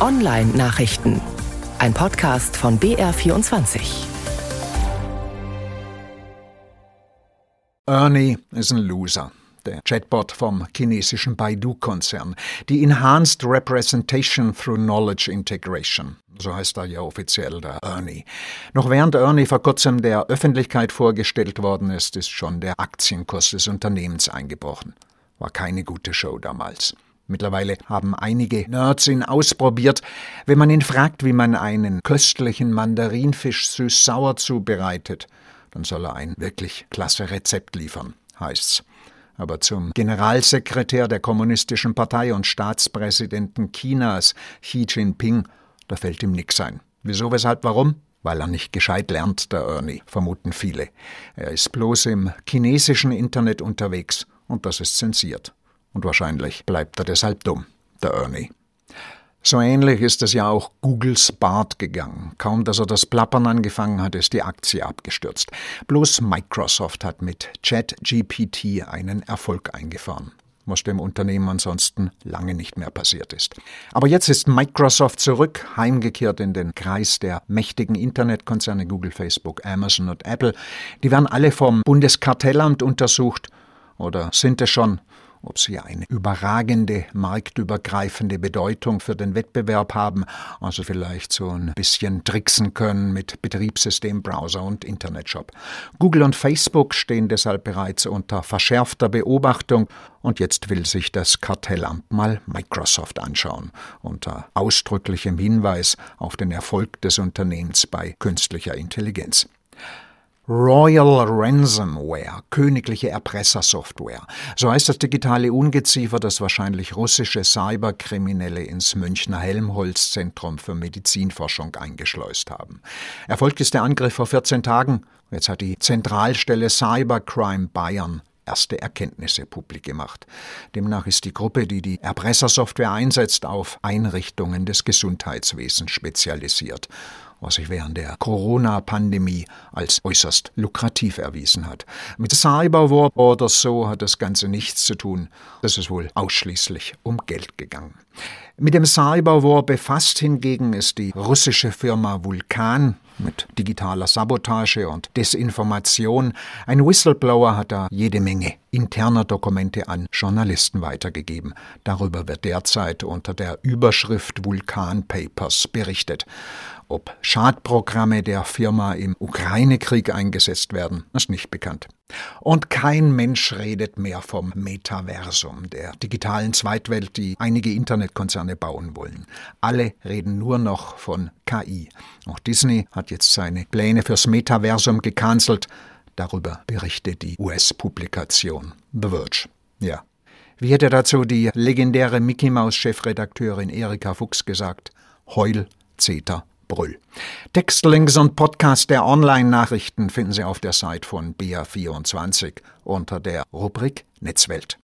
Online-Nachrichten. Ein Podcast von BR24. Ernie ist ein Loser. Der Chatbot vom chinesischen Baidu-Konzern. Die Enhanced Representation Through Knowledge Integration. So heißt er ja offiziell, der Ernie. Noch während Ernie vor kurzem der Öffentlichkeit vorgestellt worden ist, ist schon der Aktienkurs des Unternehmens eingebrochen. War keine gute Show damals. Mittlerweile haben einige Nerds ihn ausprobiert. Wenn man ihn fragt, wie man einen köstlichen Mandarinfisch süß-sauer zubereitet, dann soll er ein wirklich klasse Rezept liefern, heißt's. Aber zum Generalsekretär der Kommunistischen Partei und Staatspräsidenten Chinas, Xi Jinping, da fällt ihm nix ein. Wieso, weshalb, warum? Weil er nicht gescheit lernt, der Ernie, vermuten viele. Er ist bloß im chinesischen Internet unterwegs und das ist zensiert. Und wahrscheinlich bleibt er deshalb dumm, der Ernie. So ähnlich ist es ja auch Googles Bart gegangen. Kaum dass er das Plappern angefangen hat, ist die Aktie abgestürzt. Bloß Microsoft hat mit ChatGPT einen Erfolg eingefahren was dem Unternehmen ansonsten lange nicht mehr passiert ist. Aber jetzt ist Microsoft zurück, heimgekehrt in den Kreis der mächtigen Internetkonzerne Google, Facebook, Amazon und Apple. Die werden alle vom Bundeskartellamt untersucht oder sind es schon ob sie eine überragende marktübergreifende Bedeutung für den Wettbewerb haben, also vielleicht so ein bisschen tricksen können mit Betriebssystem, Browser und Internetshop. Google und Facebook stehen deshalb bereits unter verschärfter Beobachtung und jetzt will sich das Kartellamt mal Microsoft anschauen, unter ausdrücklichem Hinweis auf den Erfolg des Unternehmens bei künstlicher Intelligenz. Royal Ransomware, königliche Erpressersoftware. So heißt das digitale Ungeziefer, das wahrscheinlich russische Cyberkriminelle ins Münchner Helmholtz-Zentrum für Medizinforschung eingeschleust haben. Erfolgt ist der Angriff vor 14 Tagen. Jetzt hat die Zentralstelle Cybercrime Bayern erste Erkenntnisse publik gemacht. Demnach ist die Gruppe, die die Erpressersoftware einsetzt, auf Einrichtungen des Gesundheitswesens spezialisiert was sich während der Corona-Pandemie als äußerst lukrativ erwiesen hat. Mit Cyberwar oder so hat das Ganze nichts zu tun. Das ist wohl ausschließlich um Geld gegangen. Mit dem Cyberwar befasst hingegen ist die russische Firma Vulkan mit digitaler Sabotage und Desinformation. Ein Whistleblower hat da jede Menge interner Dokumente an Journalisten weitergegeben. Darüber wird derzeit unter der Überschrift Vulkan Papers berichtet. Ob Schadprogramme der Firma im Ukraine-Krieg eingesetzt werden, ist nicht bekannt. Und kein Mensch redet mehr vom Metaversum, der digitalen Zweitwelt, die einige Internetkonzerne bauen wollen. Alle reden nur noch von KI. Auch Disney hat jetzt seine Pläne fürs Metaversum gecancelt. Darüber berichtet die US-Publikation The Verge. Ja. Wie hätte dazu die legendäre Mickey Maus-Chefredakteurin Erika Fuchs gesagt? Heul, Zeter, Brüll. Textlinks und Podcast der Online-Nachrichten finden Sie auf der Seite von BR24 unter der Rubrik Netzwelt.